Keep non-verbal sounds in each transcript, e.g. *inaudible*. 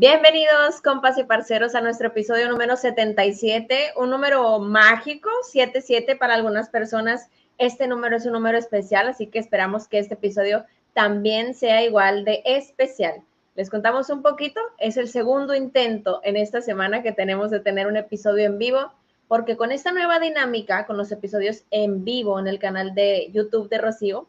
Bienvenidos, compas y parceros, a nuestro episodio número 77, un número mágico, 77 para algunas personas. Este número es un número especial, así que esperamos que este episodio también sea igual de especial. Les contamos un poquito, es el segundo intento en esta semana que tenemos de tener un episodio en vivo, porque con esta nueva dinámica, con los episodios en vivo en el canal de YouTube de Rocío,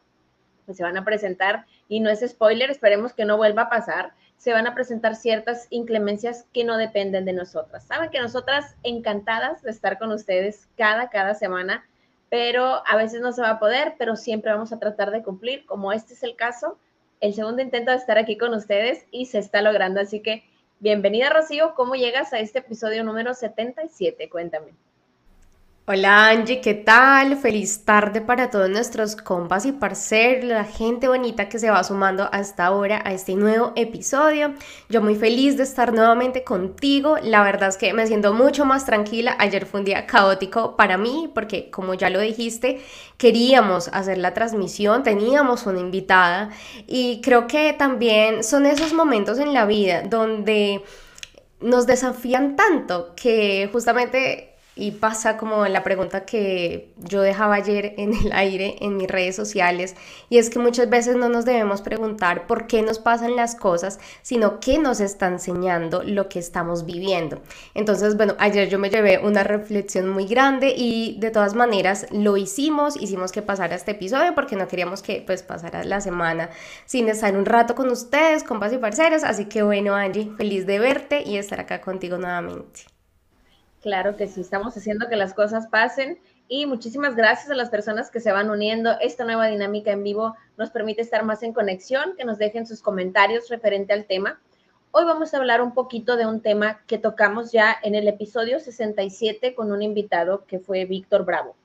pues se van a presentar, y no es spoiler, esperemos que no vuelva a pasar se van a presentar ciertas inclemencias que no dependen de nosotras. Saben que nosotras encantadas de estar con ustedes cada, cada semana, pero a veces no se va a poder, pero siempre vamos a tratar de cumplir, como este es el caso, el segundo intento de estar aquí con ustedes y se está logrando. Así que bienvenida Rocío, ¿cómo llegas a este episodio número 77? Cuéntame. Hola Angie, ¿qué tal? Feliz tarde para todos nuestros compas y parceros, la gente bonita que se va sumando hasta ahora a este nuevo episodio. Yo muy feliz de estar nuevamente contigo. La verdad es que me siento mucho más tranquila. Ayer fue un día caótico para mí porque como ya lo dijiste, queríamos hacer la transmisión, teníamos una invitada y creo que también son esos momentos en la vida donde nos desafían tanto que justamente y pasa como la pregunta que yo dejaba ayer en el *laughs* aire en mis redes sociales, y es que muchas veces no nos debemos preguntar por qué nos pasan las cosas, sino qué nos está enseñando lo que estamos viviendo. Entonces, bueno, ayer yo me llevé una reflexión muy grande y de todas maneras lo hicimos, hicimos que pasara este episodio porque no queríamos que pues pasara la semana sin estar un rato con ustedes, compas y parceros, así que bueno, Angie, feliz de verte y estar acá contigo nuevamente. Claro que sí, estamos haciendo que las cosas pasen y muchísimas gracias a las personas que se van uniendo. Esta nueva dinámica en vivo nos permite estar más en conexión, que nos dejen sus comentarios referente al tema. Hoy vamos a hablar un poquito de un tema que tocamos ya en el episodio 67 con un invitado que fue Víctor Bravo.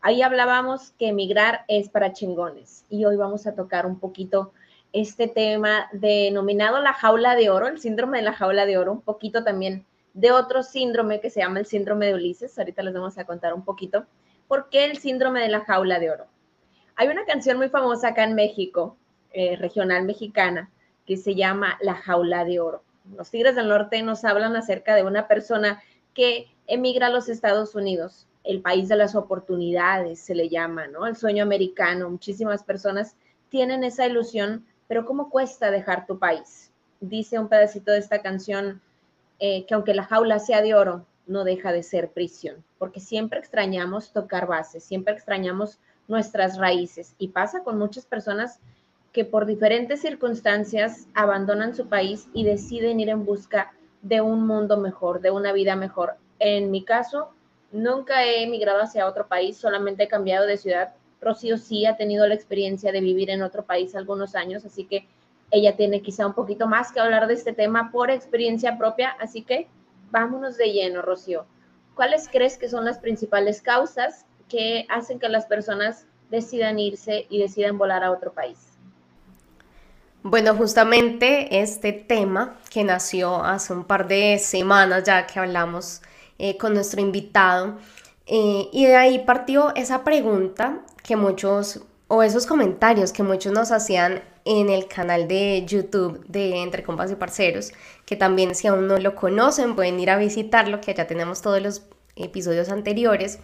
Ahí hablábamos que emigrar es para chingones y hoy vamos a tocar un poquito este tema denominado la jaula de oro, el síndrome de la jaula de oro, un poquito también de otro síndrome que se llama el síndrome de Ulises. Ahorita les vamos a contar un poquito. ¿Por qué el síndrome de la jaula de oro? Hay una canción muy famosa acá en México, eh, regional mexicana, que se llama La jaula de oro. Los Tigres del Norte nos hablan acerca de una persona que emigra a los Estados Unidos, el país de las oportunidades se le llama, ¿no? El sueño americano. Muchísimas personas tienen esa ilusión, pero ¿cómo cuesta dejar tu país? Dice un pedacito de esta canción eh, que aunque la jaula sea de oro, no deja de ser prisión, porque siempre extrañamos tocar bases, siempre extrañamos nuestras raíces y pasa con muchas personas que por diferentes circunstancias abandonan su país y deciden ir en busca de un mundo mejor, de una vida mejor. En mi caso, nunca he emigrado hacia otro país, solamente he cambiado de ciudad. Rocío sí ha tenido la experiencia de vivir en otro país algunos años, así que ella tiene quizá un poquito más que hablar de este tema por experiencia propia, así que vámonos de lleno, Rocío. ¿Cuáles crees que son las principales causas que hacen que las personas decidan irse y decidan volar a otro país? Bueno, justamente este tema que nació hace un par de semanas ya que hablamos eh, con nuestro invitado, eh, y de ahí partió esa pregunta que muchos, o esos comentarios que muchos nos hacían en el canal de YouTube de Entre Compas y Parceros, que también si aún no lo conocen pueden ir a visitarlo, que ya tenemos todos los episodios anteriores.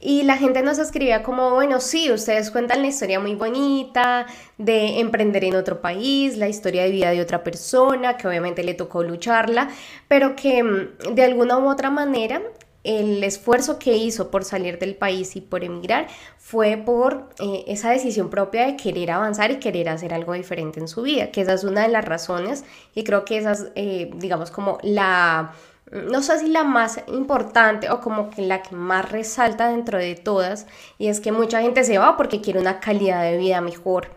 Y la gente nos escribía como, bueno, sí, ustedes cuentan la historia muy bonita de emprender en otro país, la historia de vida de otra persona, que obviamente le tocó lucharla, pero que mm, de alguna u otra manera el esfuerzo que hizo por salir del país y por emigrar fue por eh, esa decisión propia de querer avanzar y querer hacer algo diferente en su vida, que esa es una de las razones y creo que esa es, eh, digamos, como la, no sé si la más importante o como la que más resalta dentro de todas, y es que mucha gente se va porque quiere una calidad de vida mejor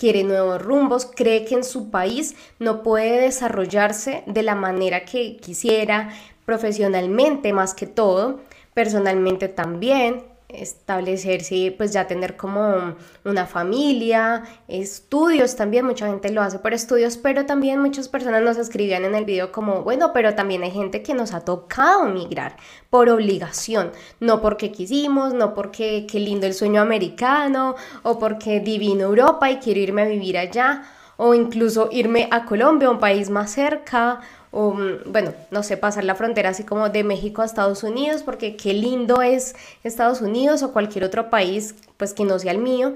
quiere nuevos rumbos, cree que en su país no puede desarrollarse de la manera que quisiera, profesionalmente más que todo, personalmente también, establecerse, pues ya tener como una familia, estudios también, mucha gente lo hace por estudios, pero también muchas personas nos escribían en el video como, bueno, pero también hay gente que nos ha tocado migrar por obligación, no porque quisimos, no porque qué lindo el sueño americano o porque divino Europa y quiero irme a vivir allá o incluso irme a Colombia, un país más cerca o mm, bueno, no sé, pasar la frontera así como de México a Estados Unidos, porque qué lindo es Estados Unidos o cualquier otro país, pues que no sea el mío,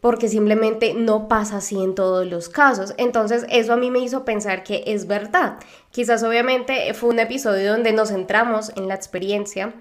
porque simplemente no pasa así en todos los casos. Entonces eso a mí me hizo pensar que es verdad. Quizás obviamente fue un episodio donde nos centramos en la experiencia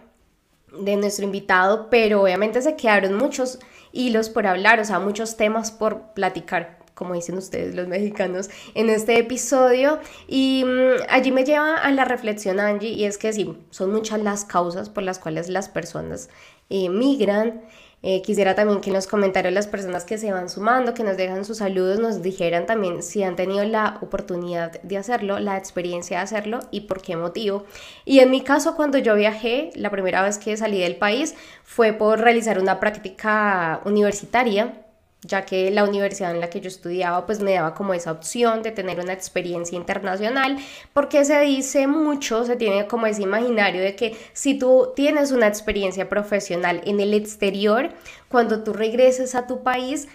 de nuestro invitado, pero obviamente se quedaron muchos hilos por hablar, o sea, muchos temas por platicar como dicen ustedes los mexicanos, en este episodio. Y mm, allí me lleva a la reflexión, Angie, y es que sí, son muchas las causas por las cuales las personas eh, migran. Eh, quisiera también que en los comentarios las personas que se van sumando, que nos dejan sus saludos, nos dijeran también si han tenido la oportunidad de hacerlo, la experiencia de hacerlo y por qué motivo. Y en mi caso, cuando yo viajé, la primera vez que salí del país fue por realizar una práctica universitaria ya que la universidad en la que yo estudiaba pues me daba como esa opción de tener una experiencia internacional, porque se dice mucho, se tiene como ese imaginario de que si tú tienes una experiencia profesional en el exterior, cuando tú regreses a tu país,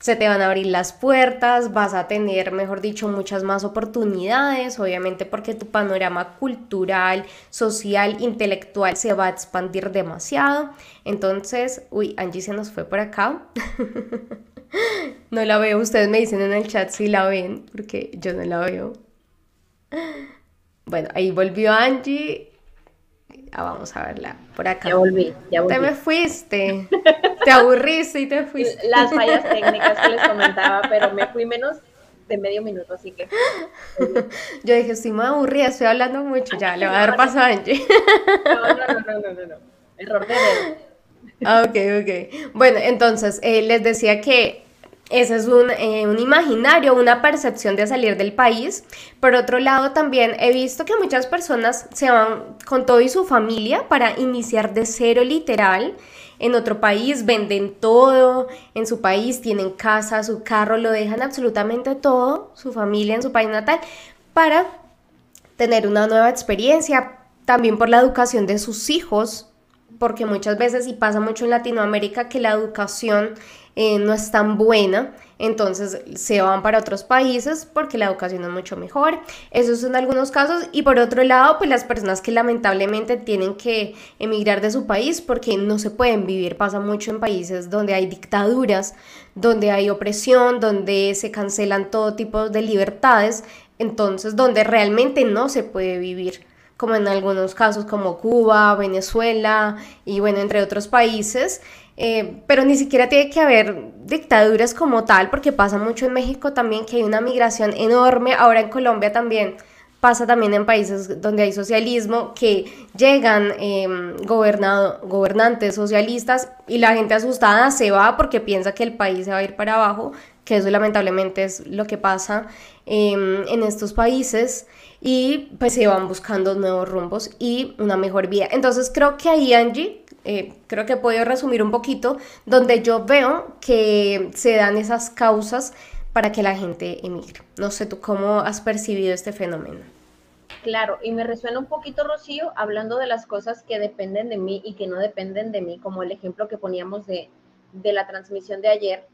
se te van a abrir las puertas, vas a tener, mejor dicho, muchas más oportunidades, obviamente porque tu panorama cultural, social, intelectual se va a expandir demasiado. Entonces, uy, Angie se nos fue por acá. *laughs* no la veo, ustedes me dicen en el chat si la ven, porque yo no la veo. Bueno, ahí volvió Angie Ah, vamos a verla por acá. Ya volví, ya volví. Te me fuiste. *laughs* te aburriste y te fuiste. *laughs* Las fallas técnicas que les comentaba, pero me fui menos de medio minuto, así que. Yo dije, estoy muy aburrida, estoy hablando mucho, ya, le voy a dar paso a Angie. No, no, no, no, no, no. Error de. Ah, ok, ok. Bueno, entonces, eh, les decía que ese es un, eh, un, imaginario, una percepción de salir del país. Por otro lado, también he visto que muchas personas se van con todo y su familia para iniciar de cero literal en otro país, venden todo en su país, tienen casa, su carro, lo dejan absolutamente todo, su familia en su país natal, para tener una nueva experiencia, también por la educación de sus hijos, porque muchas veces, y pasa mucho en Latinoamérica, que la educación eh, no es tan buena, entonces se van para otros países porque la educación es mucho mejor. Esos son algunos casos. Y por otro lado, pues las personas que lamentablemente tienen que emigrar de su país porque no se pueden vivir. Pasa mucho en países donde hay dictaduras, donde hay opresión, donde se cancelan todo tipo de libertades, entonces donde realmente no se puede vivir como en algunos casos como Cuba, Venezuela y bueno, entre otros países. Eh, pero ni siquiera tiene que haber dictaduras como tal, porque pasa mucho en México también que hay una migración enorme, ahora en Colombia también pasa también en países donde hay socialismo, que llegan em, gobernantes socialistas y la gente asustada se va porque piensa que el país se va a ir para abajo, que eso lamentablemente es lo que pasa em, en estos países y pues se van buscando nuevos rumbos y una mejor vida. Entonces creo que ahí Angie eh, creo que puedo resumir un poquito, donde yo veo que se dan esas causas para que la gente emigre. No sé tú cómo has percibido este fenómeno. Claro, y me resuena un poquito, Rocío, hablando de las cosas que dependen de mí y que no dependen de mí, como el ejemplo que poníamos de, de la transmisión de ayer,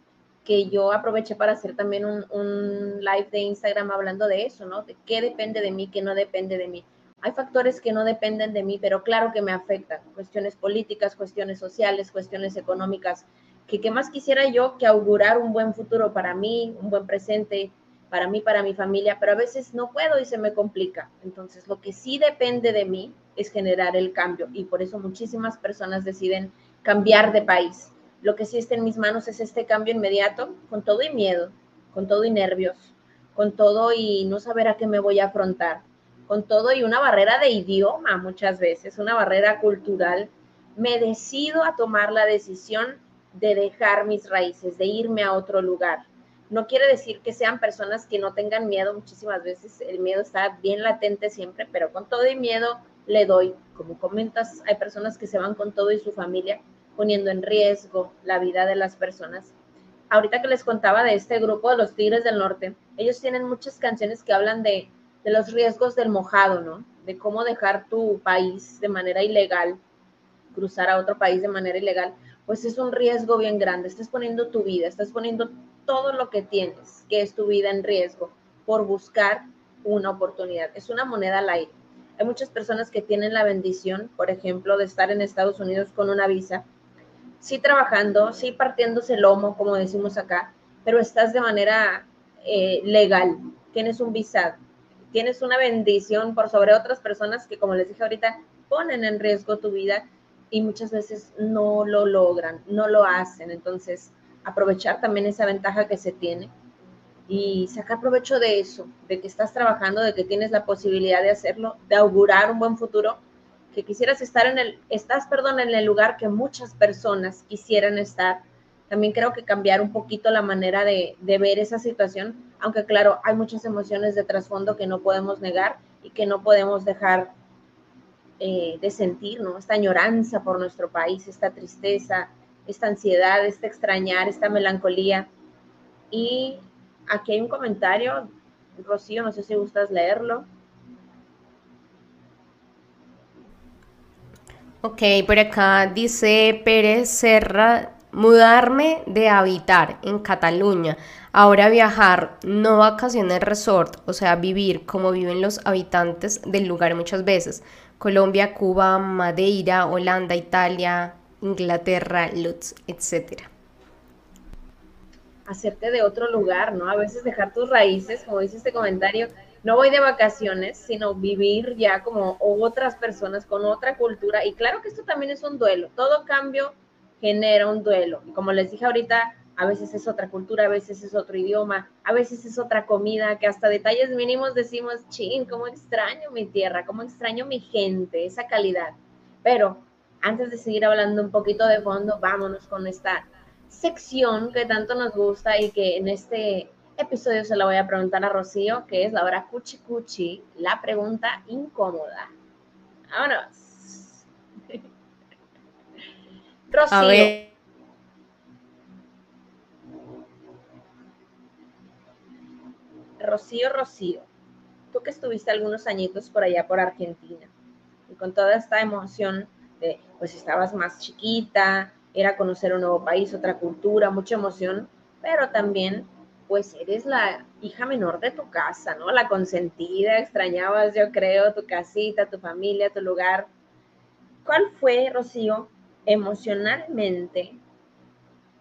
que yo aproveché para hacer también un, live de Instagram hablando de eso, ¿no? De qué depende de mí, qué no depende de mí. Hay factores que no dependen de mí, pero claro que me afectan. Cuestiones políticas, cuestiones sociales, cuestiones económicas. Que qué más quisiera yo que augurar un buen futuro para mí, un buen presente para mí, para mi familia, pero a veces no puedo y se me complica. Entonces, lo que sí depende de mí es generar el cambio y por eso muchísimas personas deciden cambiar de país. Lo que sí está en mis manos es este cambio inmediato, con todo y miedo, con todo y nervios, con todo y no saber a qué me voy a afrontar con todo y una barrera de idioma muchas veces, una barrera cultural, me decido a tomar la decisión de dejar mis raíces, de irme a otro lugar. No quiere decir que sean personas que no tengan miedo, muchísimas veces el miedo está bien latente siempre, pero con todo y miedo le doy, como comentas, hay personas que se van con todo y su familia poniendo en riesgo la vida de las personas. Ahorita que les contaba de este grupo de los Tigres del Norte, ellos tienen muchas canciones que hablan de, de los riesgos del mojado, ¿no? De cómo dejar tu país de manera ilegal, cruzar a otro país de manera ilegal, pues es un riesgo bien grande. Estás poniendo tu vida, estás poniendo todo lo que tienes, que es tu vida en riesgo, por buscar una oportunidad. Es una moneda al aire. Hay muchas personas que tienen la bendición, por ejemplo, de estar en Estados Unidos con una visa, sí trabajando, sí partiéndose el lomo, como decimos acá, pero estás de manera eh, legal, tienes un visado, tienes una bendición por sobre otras personas que, como les dije ahorita, ponen en riesgo tu vida y muchas veces no lo logran, no lo hacen. Entonces, aprovechar también esa ventaja que se tiene y sacar provecho de eso, de que estás trabajando, de que tienes la posibilidad de hacerlo, de augurar un buen futuro, que quisieras estar en el, estás, perdón, en el lugar que muchas personas quisieran estar. También creo que cambiar un poquito la manera de, ver esa situación, aunque claro, hay muchas emociones de trasfondo que no podemos negar y que no podemos dejar eh, de sentir, ¿no? Esta añoranza por nuestro país, esta tristeza, esta ansiedad, este extrañar, esta melancolía. Y aquí hay un comentario, Rocío, no sé si gustas leerlo. Ok, por acá dice Pérez Serra, mudarme de habitar en Cataluña, ahora viajar, no vacaciones resort, o sea, vivir como viven los habitantes del lugar muchas veces. Colombia, Cuba, Madeira, Holanda, Italia, Inglaterra, Lutz, etc. Hacerte de otro lugar, ¿no? A veces dejar tus raíces, como dice este comentario, no voy de vacaciones, sino vivir ya como otras personas con otra cultura. Y claro que esto también es un duelo. Todo cambio genera un duelo. Y como les dije ahorita, a veces es otra cultura, a veces es otro idioma, a veces es otra comida, que hasta detalles mínimos decimos, chin, cómo extraño mi tierra, cómo extraño mi gente, esa calidad. Pero antes de seguir hablando un poquito de fondo, vámonos con esta sección que tanto nos gusta y que en este episodio se la voy a preguntar a Rocío, que es la hora cuchi cuchi, la pregunta incómoda. Vámonos. Rocío. Rocío, Rocío, tú que estuviste algunos añitos por allá por Argentina y con toda esta emoción pues estabas más chiquita, era conocer un nuevo país, otra cultura, mucha emoción, pero también pues eres la hija menor de tu casa, ¿no? La consentida, extrañabas, yo creo, tu casita, tu familia, tu lugar. ¿Cuál fue, Rocío, emocionalmente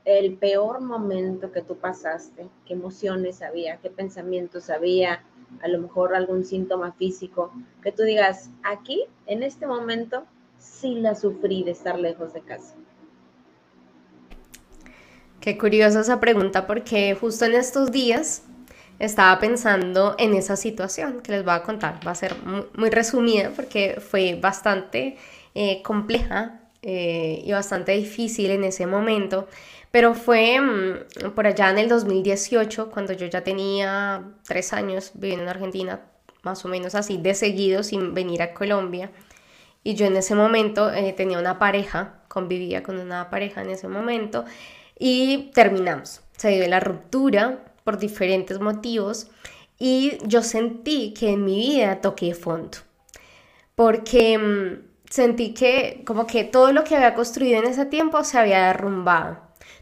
el peor momento que tú pasaste? ¿Qué emociones había? ¿Qué pensamientos había? A lo mejor algún síntoma físico que tú digas, aquí, en este momento, sí la sufrí de estar lejos de casa? Qué curiosa esa pregunta porque justo en estos días estaba pensando en esa situación que les voy a contar. Va a ser muy, resumida porque fue bastante eh, compleja eh, y bastante difícil en ese momento, pero fue mm, por allá en el 2018 cuando yo ya tenía tres años viviendo en Argentina, más o menos así, de seguido sin venir a Colombia. Y yo en ese momento eh, tenía una pareja, convivía con una pareja en ese momento y terminamos. Se dio la ruptura por diferentes motivos y yo sentí que en mi vida toqué fondo. Porque mm, sentí que como que todo lo que había construido en ese tiempo se había derrumbado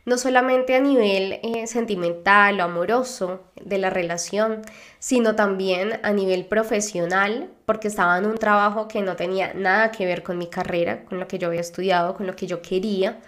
no solamente a nivel eh, sentimental o amoroso de la relación, sino también a nivel profesional, porque estaba en un trabajo que no tenía nada que ver con mi carrera, con lo que yo había estudiado, con lo que yo quería.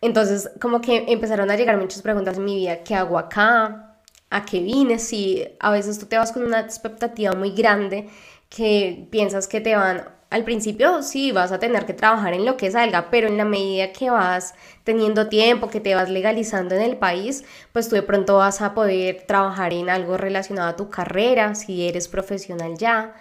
Entonces, como que empezaron a llegar muchas preguntas en mi vida, ¿qué hago acá? ¿A qué vine? Si a veces tú te vas con una expectativa muy grande que piensas que te van al principio sí vas a tener que trabajar en lo que salga, pero en la medida que vas teniendo tiempo, que te vas legalizando en el país, pues tú de pronto vas a poder trabajar en algo relacionado a tu carrera, si eres profesional ya.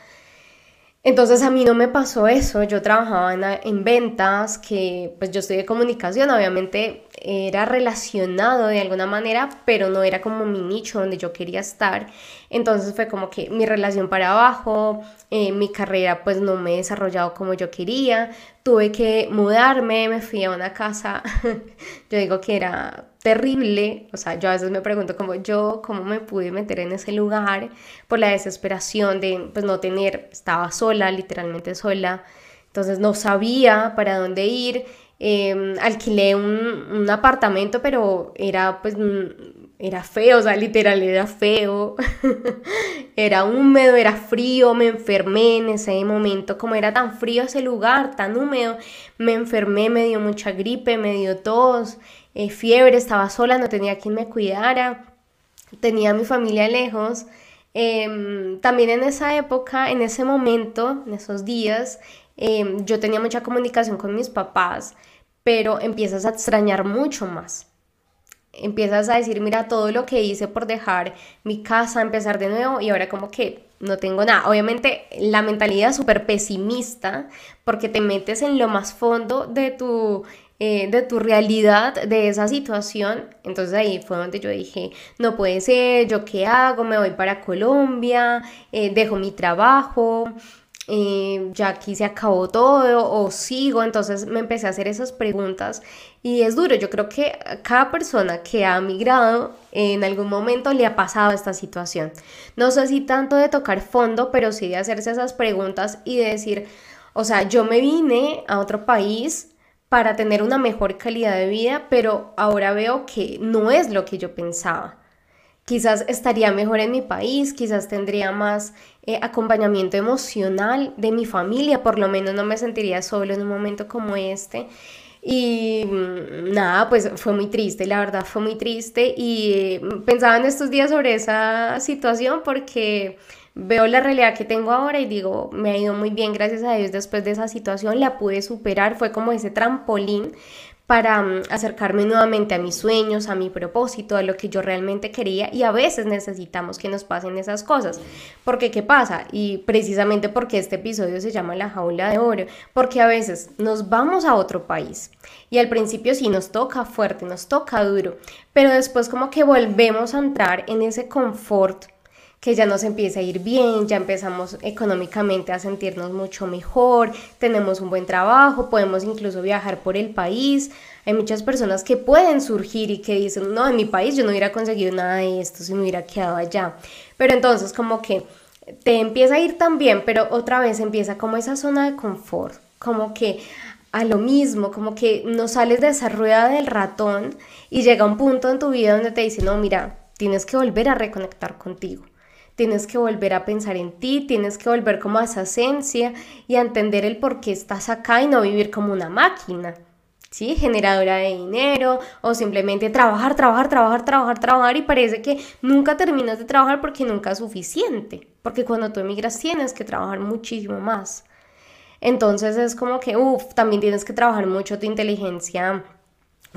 Entonces a mí no me pasó eso, yo trabajaba en, ventas, que pues yo de comunicación, obviamente era relacionado de alguna manera, pero no era como mi nicho donde yo quería estar. Entonces fue como que mi relación para abajo, eh, mi carrera pues no me he desarrollado como yo quería, tuve que mudarme, me fui a una casa, *laughs* yo digo que era terrible, o sea, yo a veces me pregunto como yo, cómo me pude meter en ese lugar por la desesperación de pues no tener, estaba sola, literalmente sola, entonces no sabía para dónde ir, em, alquilé un, un, apartamento, pero era pues era feo, o sea, literal era feo, *laughs* era húmedo, era frío, me enfermé en ese momento, como era tan frío ese lugar, tan húmedo, me enfermé, me dio mucha gripe, me dio tos, eh, fiebre, estaba sola, no tenía quien me cuidara, tenía a mi familia lejos. Em, también en esa época, en ese momento, en esos días, em, yo tenía mucha comunicación con mis papás, pero empiezas a extrañar mucho más. Empiezas a decir, mira, todo lo que hice por dejar mi casa, empezar de nuevo y ahora como que no tengo nada. Obviamente la mentalidad súper pesimista porque te metes en lo más fondo de tu eh, de tu realidad, de esa situación. Entonces ahí fue donde yo dije, no puede ser, ¿yo qué hago? Me voy para Colombia, eh, dejo mi trabajo. Eh, ya aquí se acabó todo o sigo, entonces me empecé a hacer esas preguntas y es duro, yo creo que cada persona que ha migrado en algún momento le ha pasado esta situación. No sé si tanto de tocar fondo, pero sí de hacerse esas preguntas y de decir, o sea, yo me vine a otro país para tener una mejor calidad de vida, pero ahora veo que no es lo que yo pensaba. Quizás estaría mejor en mi país, quizás tendría más eh, acompañamiento emocional de mi familia, por lo menos no me sentiría solo en un momento como este. Y mm, nada, pues fue muy triste, la verdad fue muy triste y eh, pensaba en estos días sobre esa situación porque veo la realidad que tengo ahora y digo, me ha ido muy bien, gracias a Dios, después de esa situación la pude superar, fue como ese trampolín para mm, acercarme nuevamente a mis sueños, a mi propósito, a lo que yo realmente quería y a veces necesitamos que nos pasen esas cosas. Porque ¿qué pasa? Y precisamente porque este episodio se llama La jaula de oro, porque a veces nos vamos a otro país y al principio sí nos toca fuerte, nos toca duro, pero después como que volvemos a entrar en ese confort que ya nos empieza a ir bien, ya empezamos económicamente a sentirnos mucho mejor, tenemos un buen trabajo, podemos incluso viajar por el país. Hay muchas personas que pueden surgir y que dicen, no, en mi país yo no hubiera conseguido nada de esto si me hubiera quedado allá. Pero entonces como que te empieza a ir tan bien, pero otra vez empieza como esa zona de confort, como que a lo mismo, como que no sales de esa rueda del ratón y llega un punto en tu vida donde te dicen, no, mira, tienes que volver a reconectar contigo tienes que volver a pensar en ti, tienes que volver como a esa esencia y a entender el por qué estás acá y no vivir como una máquina. ¿sí? Generadora de dinero o simplemente trabajar, trabajar, trabajar, trabajar, trabajar y parece que nunca terminas de trabajar porque nunca es suficiente, porque cuando tú emigras tienes que trabajar muchísimo más. Entonces es como que, uff, también tienes que trabajar mucho tu inteligencia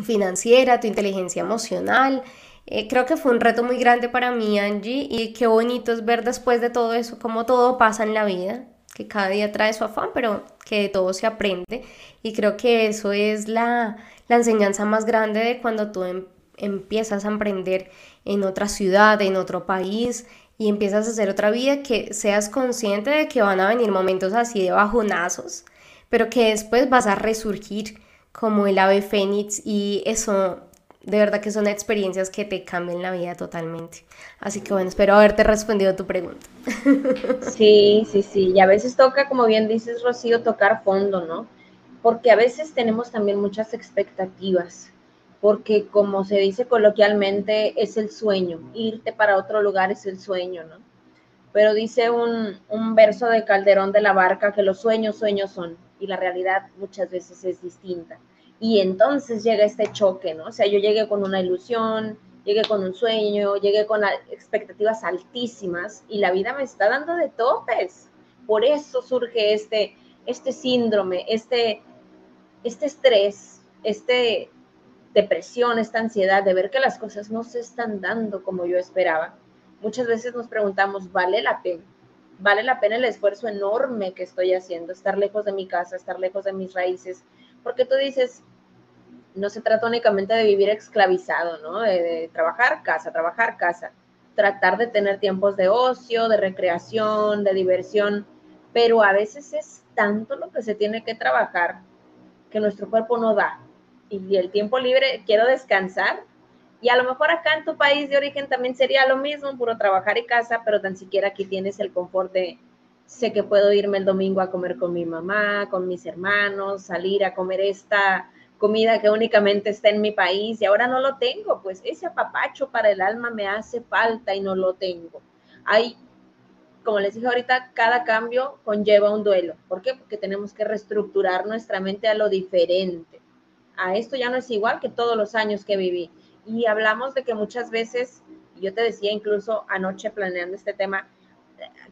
financiera, tu inteligencia emocional eh, creo que fue un reto muy grande para mí, Angie, y qué bonito es ver después de todo eso cómo todo pasa en la vida, que cada día trae su afán, pero que de todo se aprende. Y creo que eso es la, la enseñanza más grande de cuando tú em, empiezas a emprender en otra ciudad, en otro país, y empiezas a hacer otra vida, que seas consciente de que van a venir momentos así de bajonazos, pero que después vas a resurgir como el ave fénix y eso de verdad que son experiencias que te cambian la vida totalmente. Así que bueno, espero haberte respondido tu pregunta. *laughs* Sí, sí, sí. Y a veces toca, como bien dices, Rocío, tocar fondo, ¿no? Porque a veces tenemos también muchas expectativas. Porque como se dice coloquialmente, es el sueño. Irte para otro lugar es el sueño, ¿no? Pero dice un, un verso de Calderón de la Barca que los sueños, sueños son. Y la realidad muchas veces es distinta y entonces llega este choque, ¿no? O sea, yo llegué con una ilusión, llegué con un sueño, llegué con expectativas altísimas y la vida me está dando de topes. Por eso surge este, este síndrome, este, este estrés, este depresión, esta ansiedad de ver que las cosas no se están dando como yo esperaba. Muchas veces nos preguntamos, ¿vale la pena? ¿Vale la pena el esfuerzo enorme que estoy haciendo? Estar lejos de mi casa, estar lejos de mis raíces. Porque tú dices, no se trata únicamente de vivir esclavizado, ¿no? De, trabajar, casa, trabajar, casa. Tratar de tener tiempos de ocio, de recreación, de diversión, pero a veces es tanto lo que se tiene que trabajar que nuestro cuerpo no da. Y el tiempo libre, quiero descansar. Y a lo mejor acá en tu país de origen también sería lo mismo, puro trabajar y casa, pero tan siquiera aquí tienes el confort de, sé que puedo irme el domingo a comer con mi mamá, con mis hermanos, salir a comer esta comida que únicamente está en mi país y ahora no lo tengo, pues ese apapacho para el alma me hace falta y no lo tengo. Hay, como les dije ahorita, cada cambio conlleva un duelo. ¿Por qué? Porque tenemos que reestructurar nuestra mente a lo diferente. A esto ya no es igual que todos los años que viví. Y hablamos de que muchas veces, yo te decía incluso anoche planeando este tema,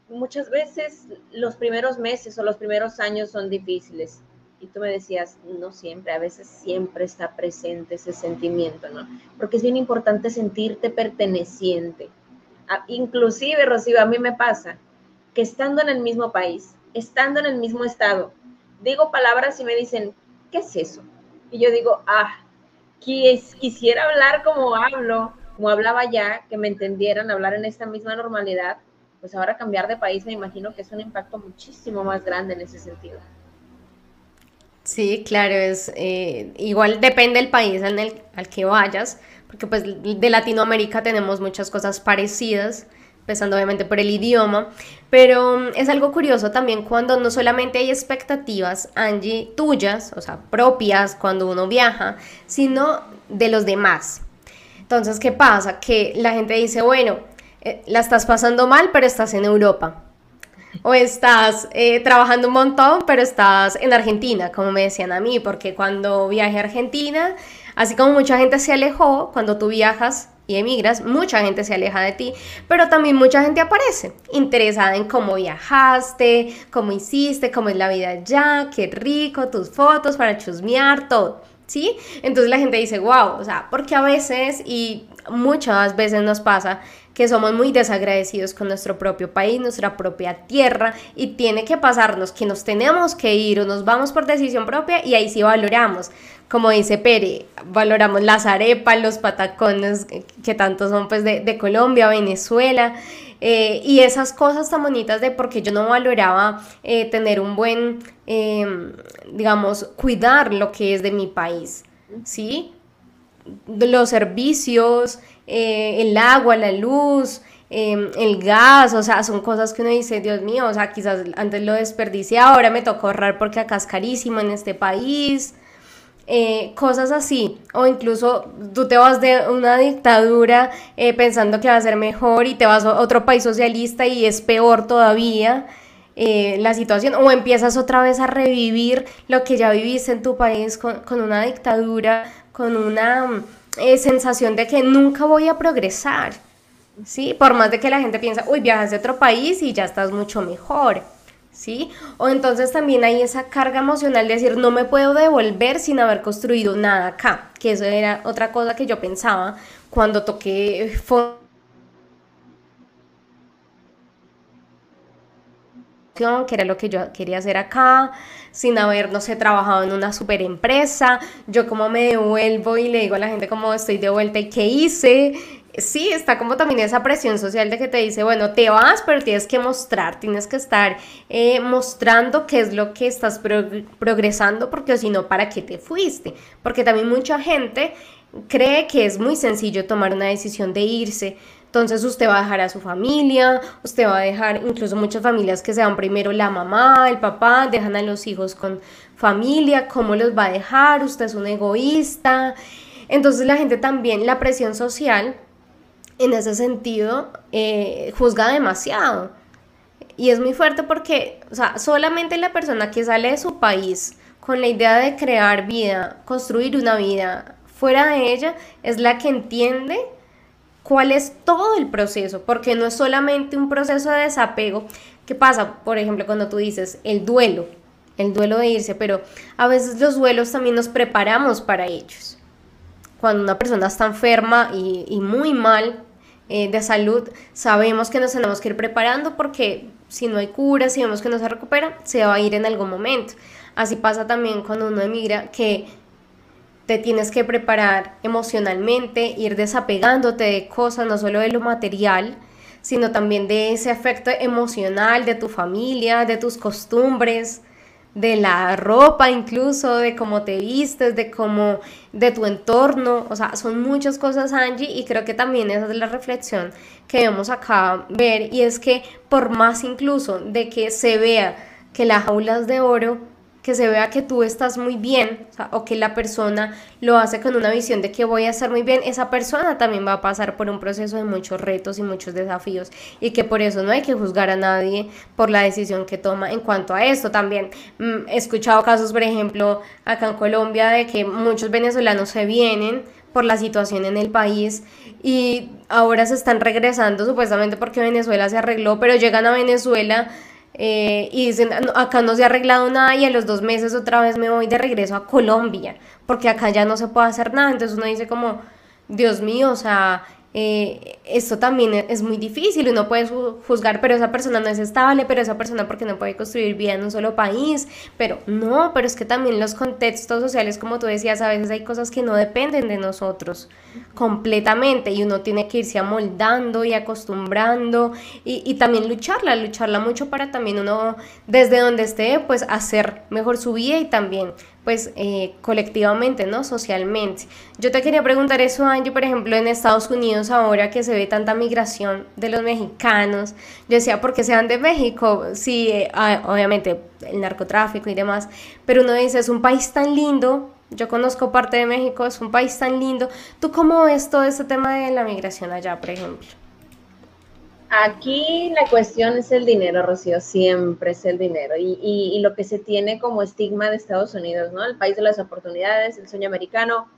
muchas veces los primeros meses o los primeros años son difíciles y tú me decías, no siempre, a veces siempre está presente ese sentimiento, ¿no? Porque es bien importante sentirte perteneciente. inclusive, Rocío, a mí me pasa que estando en el mismo país, estando en el mismo estado, digo palabras y me dicen, ¿qué es eso? Y yo digo, ah, quisiera hablar como hablo, como hablaba ya, que me entendieran, hablar en esta misma normalidad, pues ahora cambiar de país me imagino que es un impacto muchísimo más grande en ese sentido. Sí, claro, es eh, igual depende del país al que vayas, porque pues de Latinoamérica tenemos muchas cosas parecidas, empezando obviamente por el idioma, pero mm, es algo curioso también cuando no solamente hay expectativas, Angie, tuyas, o sea, propias cuando uno viaja, sino de los demás. Entonces, ¿qué pasa? Que la gente dice, bueno, eh, la estás pasando mal, pero estás en Europa o estás eh, trabajando un montón, pero estás en Argentina, como me decían a mí, porque cuando viajé a Argentina, así como mucha gente se alejó, cuando tú viajas y emigras, mucha gente se aleja de ti, pero también mucha gente aparece, interesada en cómo viajaste, cómo hiciste, cómo es la vida allá, qué rico, tus fotos para chusmear, todo. ¿Sí? Entonces la gente dice, wow, o sea, porque a veces y muchas veces nos pasa que somos muy desagradecidos con nuestro propio país, nuestra propia tierra y tiene que pasarnos que nos tenemos que ir o nos vamos por decisión propia y ahí sí valoramos. Como dice Pere, valoramos las arepas, los patacones que tanto son pues de, Colombia, Venezuela. Eh, y esas cosas tan bonitas de porque yo no valoraba eh, tener un buen, em, digamos, cuidar lo que es de mi país, ¿sí? Los servicios, eh, el agua, la luz, em, el gas, o sea, son cosas que uno dice, Dios mío, o sea, quizás antes lo desperdicié, ahora me tocó ahorrar porque acá es carísimo en este país. Eh, cosas así, o incluso tú te vas de una dictadura eh, pensando que va a ser mejor y te vas a otro país socialista y es peor todavía la situación, o empiezas otra vez a revivir lo que ya viviste en tu país con, con una dictadura, con una eh, sensación de que nunca voy a progresar, ¿sí? Por más de que la gente piensa, uy, viajas de otro país y ya estás mucho mejor, ¿sí? O entonces también hay esa carga emocional de decir, no me puedo devolver sin haber construido nada acá, que eso era otra cosa que yo pensaba cuando toqué que era lo que yo quería hacer acá, sin haber, no sé, trabajado en una super empresa. Yo como me devuelvo y le digo a la gente como estoy de vuelta y qué hice. Sí, está como también esa presión social de que te dice, bueno, te vas, pero tienes que mostrar, tienes que estar eh, mostrando qué es lo que estás progresando, porque si no, ¿para qué te fuiste? Porque también mucha gente cree que es muy sencillo tomar una decisión de irse, entonces usted va a dejar a su familia, usted va a dejar incluso muchas familias que se van primero la mamá, el papá, dejan a los hijos con familia, ¿cómo los va a dejar? Usted es un egoísta. Entonces la gente también, la presión social, en ese sentido, eh, juzga demasiado. Y es muy fuerte porque, o sea, solamente la persona que sale de su país con la idea de crear vida, construir una vida fuera de ella, es la que entiende cuál es todo el proceso, porque no es solamente un proceso de desapego. ¿Qué pasa, por ejemplo, cuando tú dices el duelo, el duelo de irse, pero a veces los duelos también nos preparamos para ellos. Cuando una persona está enferma y, muy mal eh, de salud, sabemos que nos tenemos que ir preparando porque si no hay cura, si vemos que no se recupera, se va a ir en algún momento. Así pasa también cuando uno emigra, que te tienes que preparar emocionalmente, ir desapegándote de cosas, no solo de lo material, sino también de ese afecto emocional de tu familia, de tus costumbres, de la ropa incluso, de cómo te vistes, de cómo, de tu entorno, o sea, son muchas cosas Angie y creo que también esa es la reflexión que debemos acá ver y es que por más incluso de que se vea que la jaula es de oro, que se vea que tú estás muy bien o, que la persona lo hace con una visión de que voy a estar muy bien, esa persona también va a pasar por un proceso de muchos retos y muchos desafíos y que por eso no hay que juzgar a nadie por la decisión que toma en cuanto a esto. También mm, he escuchado casos, por ejemplo, acá en Colombia de que muchos venezolanos se vienen por la situación en el país y ahora se están regresando supuestamente porque Venezuela se arregló, pero llegan a Venezuela eh, y dicen, acá no se ha arreglado nada y a los dos meses otra vez me voy de regreso a Colombia, porque acá ya no se puede hacer nada. Entonces uno dice como, Dios mío, o sea, eh, esto también e-, es muy difícil, uno puede juzgar, pero esa persona no es estable, pero esa persona porque no puede construir vida en un solo país, pero no, pero es que también los contextos sociales, como tú decías, a veces hay cosas que no dependen de nosotros completamente y uno tiene que irse amoldando y acostumbrando y, y también lucharla, lucharla mucho para también uno desde donde esté, pues hacer mejor su vida y también pues eh, colectivamente, ¿no? Socialmente. Yo te quería preguntar eso, Angie, por ejemplo, en Estados Unidos ahora que se ve tanta migración de los mexicanos, yo decía, ¿por qué se van de México? Sí, eh, ah, obviamente el narcotráfico y demás, pero uno dice, es un país tan lindo, yo conozco parte de México, es un país tan lindo. ¿Tú cómo ves todo este tema de la migración allá, por ejemplo? Aquí la cuestión es el dinero, Rocío, siempre es el dinero. Y, lo que se tiene como estigma de Estados Unidos, ¿no? El país de las oportunidades, el sueño americano.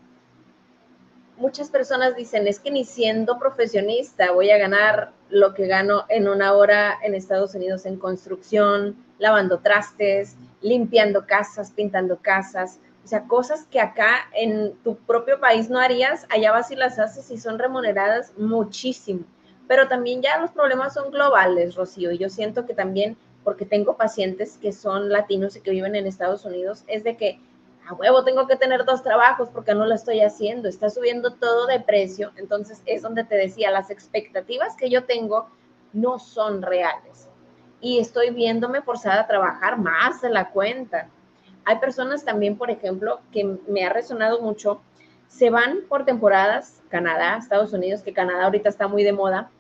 Muchas personas dicen, es que ni siendo profesionista voy a ganar lo que gano en una hora en Estados Unidos en construcción, lavando trastes, limpiando casas, pintando casas. O sea, cosas que acá en tu propio país no harías, allá vas y las haces y son remuneradas muchísimo pero también ya los problemas son globales, Rocío, y yo siento que también, porque tengo pacientes que son latinos y que viven en Estados Unidos, es de que a huevo tengo que tener dos trabajos porque no lo estoy haciendo, está subiendo todo de precio, entonces es donde te decía, las expectativas que yo tengo no son reales y estoy viéndome forzada a trabajar más de la cuenta. Hay personas también, por ejemplo, que me ha resonado mucho, se van por temporadas, Canadá, Estados Unidos, que Canadá ahorita está muy de moda,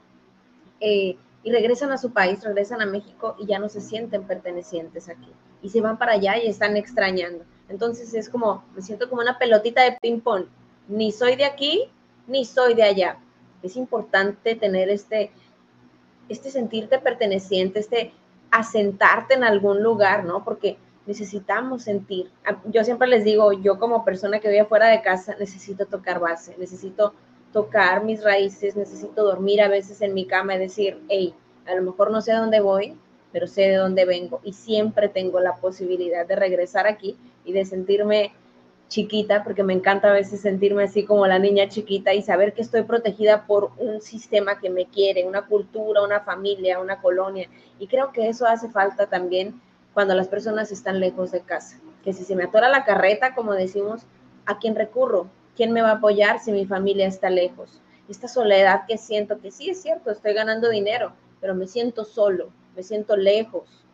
eh, y regresan a su país, regresan a México y ya no se sienten pertenecientes aquí. Y se van para allá y están extrañando. Entonces es como, me siento como una pelotita de ping-pong. Ni soy de aquí, ni soy de allá. Es importante tener este, este sentirte perteneciente, este asentarte en algún lugar, ¿no? Porque necesitamos sentir. Yo siempre les digo, yo como persona que vive fuera de casa, necesito tocar base, necesito tocar mis raíces, necesito dormir a veces en mi cama y decir, hey, a lo mejor no sé dónde voy, pero sé de dónde vengo y siempre tengo la posibilidad de regresar aquí y de sentirme chiquita, porque me encanta a veces sentirme así como la niña chiquita y saber que estoy protegida por un sistema que me quiere, una cultura, una familia, una colonia. Y creo que eso hace falta también cuando las personas están lejos de casa. Que si se me atora la carreta, como decimos, ¿a quién recurro? ¿Quién me va a apoyar si mi familia está lejos? Esta soledad que siento, que sí es cierto, estoy ganando dinero, pero me siento solo, me siento lejos.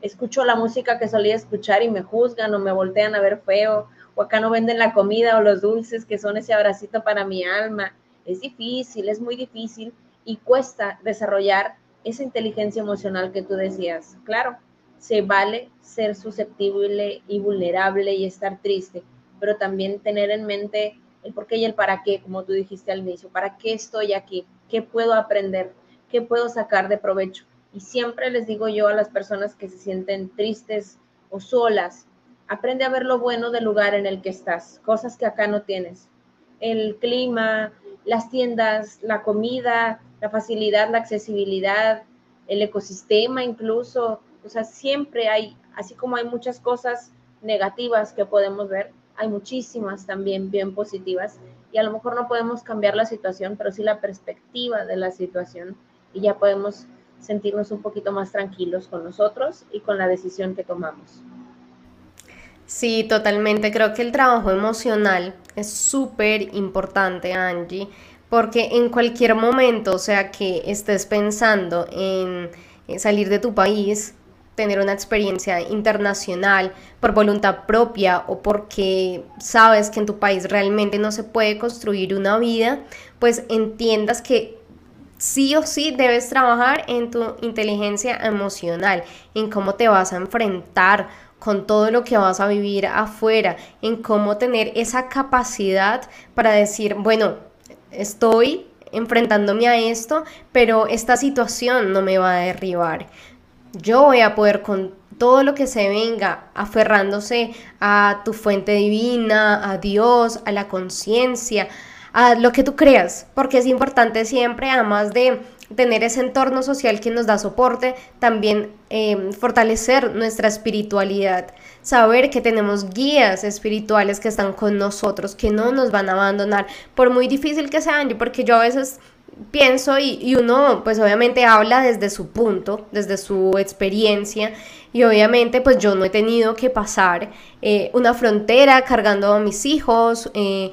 Escucho la música que solía escuchar y me juzgan o me voltean a ver feo, o acá no venden la comida o los dulces que son ese abracito para mi alma. Es difícil, es muy difícil y cuesta desarrollar esa inteligencia emocional que tú decías. Claro, se vale ser susceptible y vulnerable y estar triste, pero también tener en mente el por qué y el para qué, como tú dijiste al inicio, para qué estoy aquí, qué puedo aprender, qué puedo sacar de provecho. Y siempre les digo yo a las personas que se sienten tristes o solas, aprende a ver lo bueno del lugar en el que estás, cosas que acá no tienes. El clima, las tiendas, la comida, la facilidad, la accesibilidad, el ecosistema incluso. O sea, siempre hay, así como hay muchas cosas negativas que podemos ver, hay muchísimas también bien positivas y a lo mejor no podemos cambiar la situación, pero sí la perspectiva de la situación y ya podemos sentirnos un poquito más tranquilos con nosotros y con la decisión que tomamos. Sí, totalmente. Creo que el trabajo emocional es súper importante, Angie, porque en cualquier momento, o sea, que estés pensando en salir de tu país, tener una experiencia internacional por voluntad propia o porque sabes que en tu país realmente no se puede construir una vida, pues entiendas que sí o sí debes trabajar en tu inteligencia emocional, en cómo te vas a enfrentar con todo lo que vas a vivir afuera, en cómo tener esa capacidad para decir, bueno, estoy enfrentándome a esto, pero esta situación no me va a derribar. Yo voy a poder con todo lo que se venga, aferrándose a tu fuente divina, a Dios, a la conciencia, a lo que tú creas, porque es importante siempre, además de tener ese entorno social que nos da soporte, también em, fortalecer nuestra espiritualidad, saber que tenemos guías espirituales que están con nosotros, que no nos van a abandonar, por muy difícil que sean, porque yo a veces pienso y, uno pues obviamente habla desde su punto, desde su experiencia y obviamente pues yo no he tenido que pasar eh, una frontera cargando a mis hijos, eh,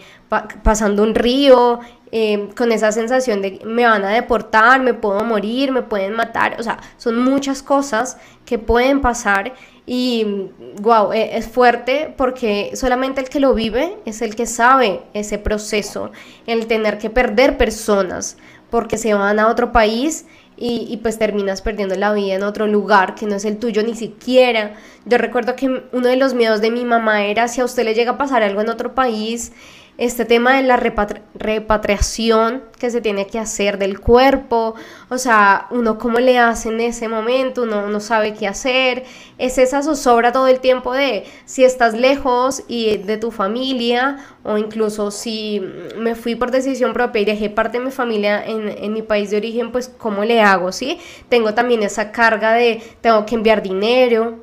pasando un río, Em, con esa sensación de me van a deportar, me puedo morir, me pueden matar, o sea, son muchas cosas que pueden pasar y wow, e, es fuerte porque solamente el que lo vive es el que sabe ese proceso, el tener que perder personas porque se van a otro país y, y, pues terminas perdiendo la vida en otro lugar que no es el tuyo ni siquiera. Yo recuerdo que uno de los miedos de mi mamá era si a usted le llega a pasar algo en otro país, este tema de la repatriación que se tiene que hacer del cuerpo, o sea, uno cómo le hace en ese momento, uno no sabe qué hacer, es esa zozobra todo el tiempo de si estás lejos y de tu familia o incluso si me fui por decisión propia y dejé parte de mi familia en, en mi país de origen, pues cómo le hago, ¿sí? Tengo también esa carga de tengo que enviar dinero,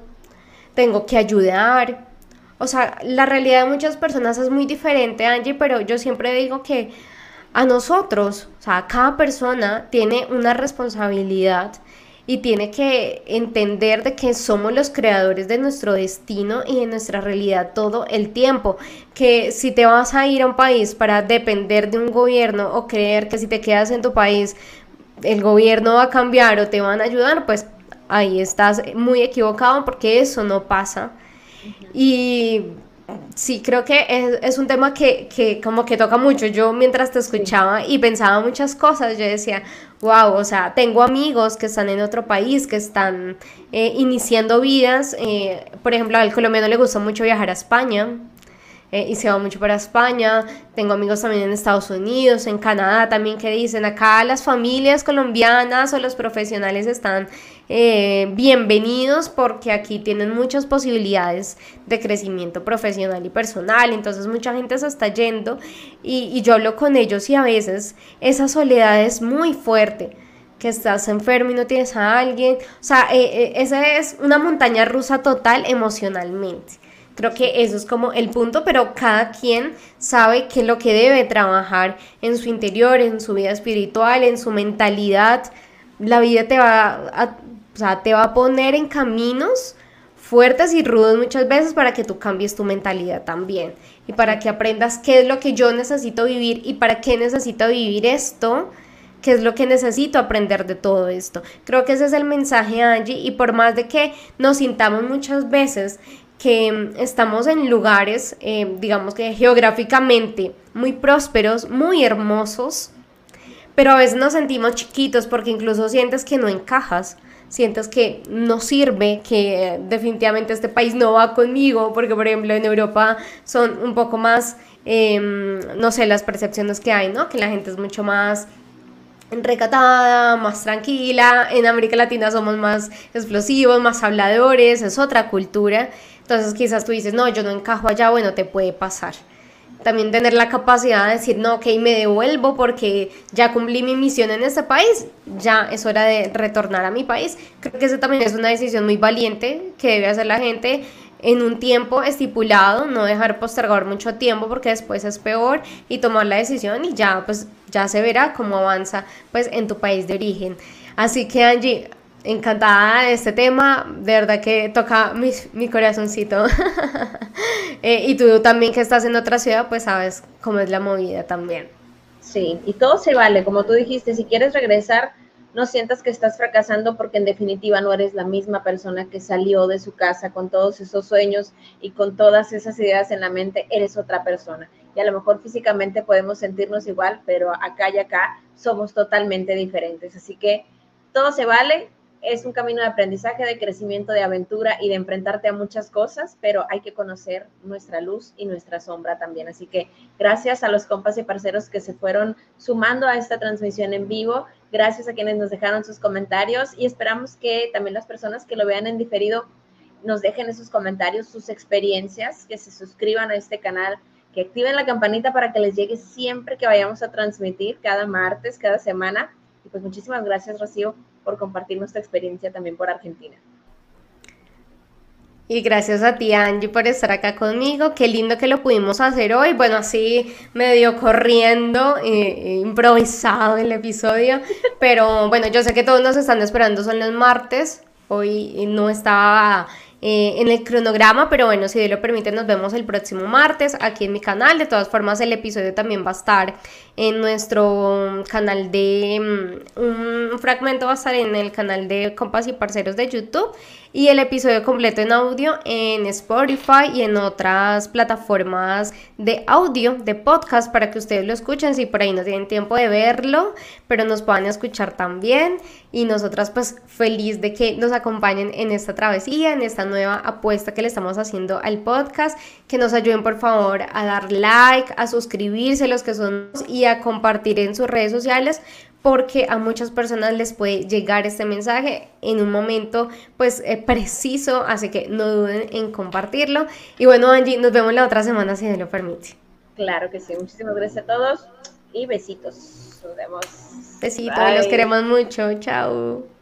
tengo que ayudar, o sea, la realidad de muchas personas es muy diferente, Angie, pero yo siempre digo que a nosotros, o sea, cada persona tiene una responsabilidad y tiene que entender de que somos los creadores de nuestro destino y de nuestra realidad todo el tiempo. Que si te vas a ir a un país para depender de un gobierno o creer que si te quedas en tu país el gobierno va a cambiar o te van a ayudar, pues ahí estás muy equivocado porque eso no pasa. Y sí, creo que es, un tema que, como que toca mucho. Yo mientras te escuchaba y pensaba muchas cosas, yo decía, wow, o sea, tengo amigos que están en otro país, que están eh, iniciando vidas. Eh, por ejemplo, al colombiano le gusta mucho viajar a España. Eh, y se va mucho para España. Tengo amigos también en Estados Unidos, en Canadá también que dicen acá las familias colombianas o los profesionales están eh, bienvenidos porque aquí tienen muchas posibilidades de crecimiento profesional y personal. Entonces mucha gente se está yendo y, yo hablo con ellos y a veces esa soledad es muy fuerte que estás enfermo y no tienes a alguien. O sea, eh, esa es una montaña rusa total emocionalmente. Creo que eso es como el punto, pero cada quien sabe qué es lo que debe trabajar en su interior, en su vida espiritual, en su mentalidad. La vida te va a, o sea, te va a poner en caminos fuertes y rudos muchas veces para que tú cambies tu mentalidad también y para que aprendas qué es lo que yo necesito vivir y para qué necesito vivir esto, qué es lo que necesito aprender de todo esto. Creo que ese es el mensaje, Angie, y por más de que nos sintamos muchas veces que mm, estamos en lugares, eh, digamos que geográficamente muy prósperos, muy hermosos, pero a veces nos sentimos chiquitos porque incluso sientes que no encajas, sientes que no sirve, que definitivamente este país no va conmigo, porque por ejemplo en Europa son un poco más, em, no sé, las percepciones que hay, ¿no? Que la gente es mucho más recatada, más tranquila. En América Latina somos más explosivos, más habladores, es otra cultura. Entonces quizás tú dices, no, yo no encajo allá, bueno, te puede pasar. También tener la capacidad de decir, no, ok, me devuelvo porque ya cumplí mi misión en este país, ya es hora de retornar a mi país. Creo que eso también es una decisión muy valiente que debe hacer la gente en un tiempo estipulado, no dejar postergar mucho tiempo porque después es peor y tomar la decisión y ya pues ya se verá cómo avanza pues en tu país de origen. Así que Angie, encantada de este tema, de verdad que toca mi, corazoncito. *laughs* Eh, y tú también que estás en otra ciudad, pues sabes cómo es la movida también. Sí, y todo se vale, como tú dijiste, si quieres regresar, no sientas que estás fracasando porque en definitiva no eres la misma persona que salió de su casa con todos esos sueños y con todas esas ideas en la mente, eres otra persona. Y a lo mejor físicamente podemos sentirnos igual, pero acá y acá somos totalmente diferentes. Así que todo se vale, es un camino de aprendizaje, de crecimiento, de aventura y de enfrentarte a muchas cosas, pero hay que conocer nuestra luz y nuestra sombra también. Así que gracias a los compas y parceros que se fueron sumando a esta transmisión en vivo, gracias a quienes nos dejaron sus comentarios y esperamos que también las personas que lo vean en diferido nos dejen esos comentarios, sus experiencias, que se suscriban a este canal, que activen la campanita para que les llegue siempre que vayamos a transmitir cada martes, cada semana. Y pues muchísimas gracias, Rocío, por compartir nuestra experiencia también por Argentina. Y gracias a ti, Angie, por estar acá conmigo. Qué lindo que lo pudimos hacer hoy. Bueno, así medio corriendo, eh, improvisado el episodio. Pero bueno, yo sé que todos nos están esperando, son los martes. Hoy no estaba eh, en el cronograma, pero bueno, si Dios lo permite, nos vemos el próximo martes aquí en mi canal. De todas formas, el episodio también va a estar en nuestro canal de... Mm, un fragmento va a estar en el canal de Compas y Parceros de YouTube y el episodio completo en audio en Spotify y en otras plataformas de audio, de podcast, para que ustedes lo escuchen si por ahí no tienen tiempo de verlo, pero nos puedan escuchar también. Y nosotras pues feliz de que nos acompañen en esta travesía, en esta nueva apuesta que le estamos haciendo al podcast, que nos ayuden por favor a dar like, a suscribirse los que son y a compartir en sus redes sociales porque a muchas personas les puede llegar este mensaje en un momento pues eh, preciso, así que no duden en compartirlo. Y bueno, Angie, nos vemos la otra semana si me lo permite. Claro que sí, muchísimas gracias a todos y besitos. Nos vemos. Besitos, los queremos mucho, chao.